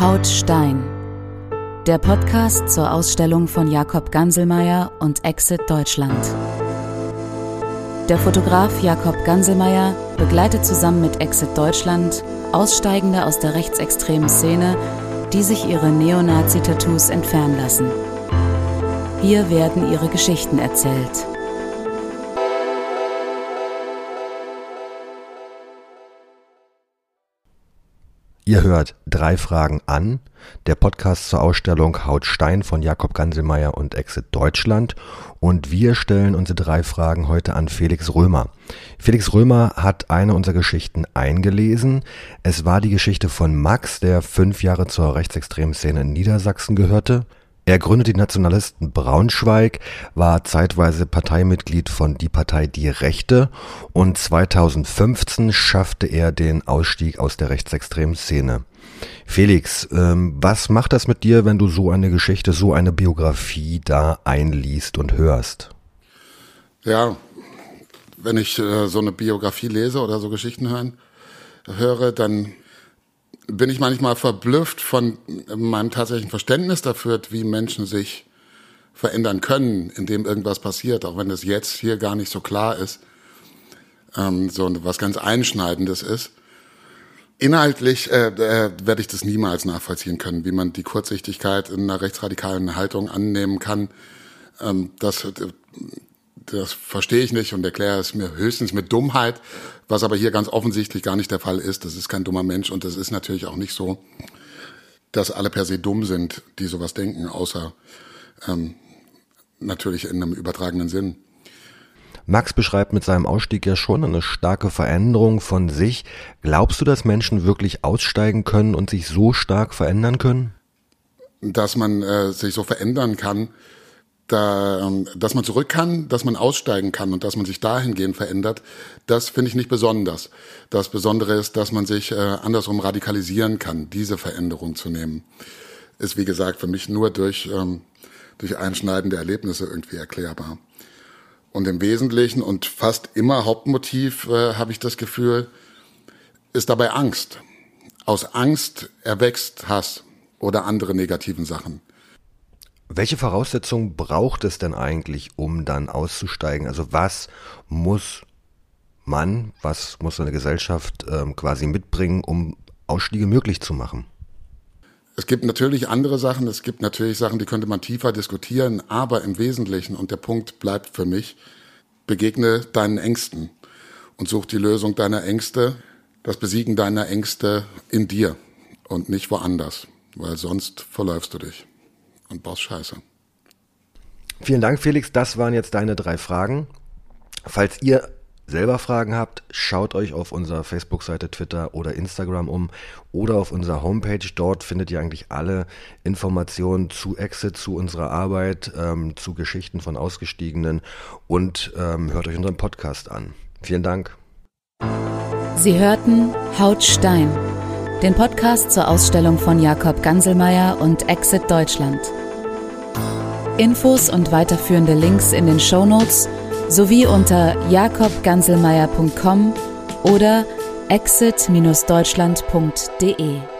Haut Stein. Der Podcast zur Ausstellung von Jakob Ganselmeier und Exit Deutschland. Der Fotograf Jakob Ganselmeier begleitet zusammen mit Exit Deutschland Aussteigende aus der rechtsextremen Szene, die sich ihre Neonazi-Tattoos entfernen lassen. Hier werden ihre Geschichten erzählt. Ihr hört drei Fragen an, der Podcast zur Ausstellung Haut Stein von Jakob Ganselmeier und Exit Deutschland. Und wir stellen unsere drei Fragen heute an Felix Römer. Felix Römer hat eine unserer Geschichten eingelesen. Es war die Geschichte von Max, der fünf Jahre zur rechtsextremen Szene in Niedersachsen gehörte. Er gründete die Nationalisten Braunschweig, war zeitweise Parteimitglied von Die Partei Die Rechte und 2015 schaffte er den Ausstieg aus der rechtsextremen Szene. Felix, ähm, was macht das mit dir, wenn du so eine Geschichte, so eine Biografie da einliest und hörst? Ja, wenn ich äh, so eine Biografie lese oder so Geschichten hören, höre, dann bin ich manchmal verblüfft von meinem tatsächlichen Verständnis dafür, wie Menschen sich verändern können, indem irgendwas passiert, auch wenn das jetzt hier gar nicht so klar ist, ähm, so was ganz Einschneidendes ist. Inhaltlich äh, äh, werde ich das niemals nachvollziehen können, wie man die Kurzsichtigkeit in einer rechtsradikalen Haltung annehmen kann. Ähm, das, das verstehe ich nicht und erkläre es mir höchstens mit Dummheit, was aber hier ganz offensichtlich gar nicht der Fall ist. Das ist kein dummer Mensch und das ist natürlich auch nicht so, dass alle per se dumm sind, die sowas denken, außer ähm, natürlich in einem übertragenen Sinn. Max beschreibt mit seinem Ausstieg ja schon eine starke Veränderung von sich. Glaubst du, dass Menschen wirklich aussteigen können und sich so stark verändern können? Dass man äh, sich so verändern kann, da, ähm, dass man zurück kann, dass man aussteigen kann und dass man sich dahingehend verändert, das finde ich nicht besonders. Das Besondere ist, dass man sich äh, andersrum radikalisieren kann, diese Veränderung zu nehmen. Ist, wie gesagt, für mich nur durch, ähm, durch einschneidende Erlebnisse irgendwie erklärbar. Und im Wesentlichen und fast immer Hauptmotiv, äh, habe ich das Gefühl, ist dabei Angst. Aus Angst erwächst Hass oder andere negativen Sachen. Welche Voraussetzungen braucht es denn eigentlich, um dann auszusteigen? Also was muss man, was muss eine Gesellschaft ähm, quasi mitbringen, um Ausstiege möglich zu machen? Es gibt natürlich andere Sachen, es gibt natürlich Sachen, die könnte man tiefer diskutieren, aber im Wesentlichen, und der Punkt bleibt für mich, begegne deinen Ängsten und such die Lösung deiner Ängste, das Besiegen deiner Ängste in dir und nicht woanders, weil sonst verläufst du dich und baust Scheiße. Vielen Dank, Felix. Das waren jetzt deine drei Fragen. Falls ihr selber Fragen habt, schaut euch auf unserer Facebook-Seite, Twitter oder Instagram um oder auf unserer Homepage. Dort findet ihr eigentlich alle Informationen zu Exit, zu unserer Arbeit, ähm, zu Geschichten von Ausgestiegenen und ähm, hört euch unseren Podcast an. Vielen Dank. Sie hörten Haut Stein, den Podcast zur Ausstellung von Jakob Ganselmeier und Exit Deutschland. Infos und weiterführende Links in den Show Notes sowie unter jakobganselmeier.com oder exit-deutschland.de.